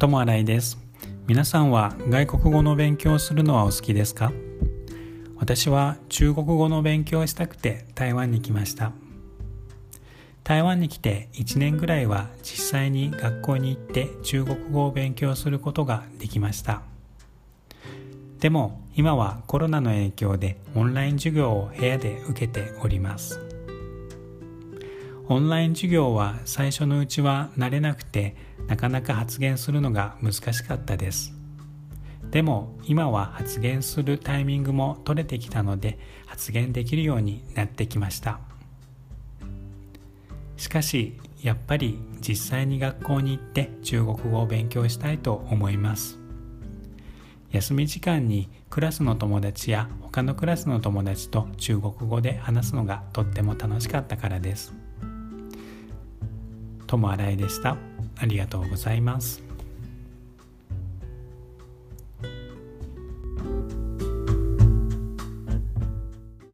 友新井です。皆さんは外国語の勉強をするのはお好きですか？私は中国語の勉強をしたくて台湾に来ました。台湾に来て1年ぐらいは実際に学校に行って中国語を勉強することができました。でも今はコロナの影響でオンライン授業を部屋で受けております。オンライン授業は最初のうちは慣れなくてなかなか発言するのが難しかったです。でも今は発言するタイミングも取れてきたので発言できるようになってきました。しかしやっぱり実際に学校に行って中国語を勉強したいと思います。休み時間にクラスの友達や他のクラスの友達と中国語で話すのがとっても楽しかったからです。友新井でした。ありがとうございます。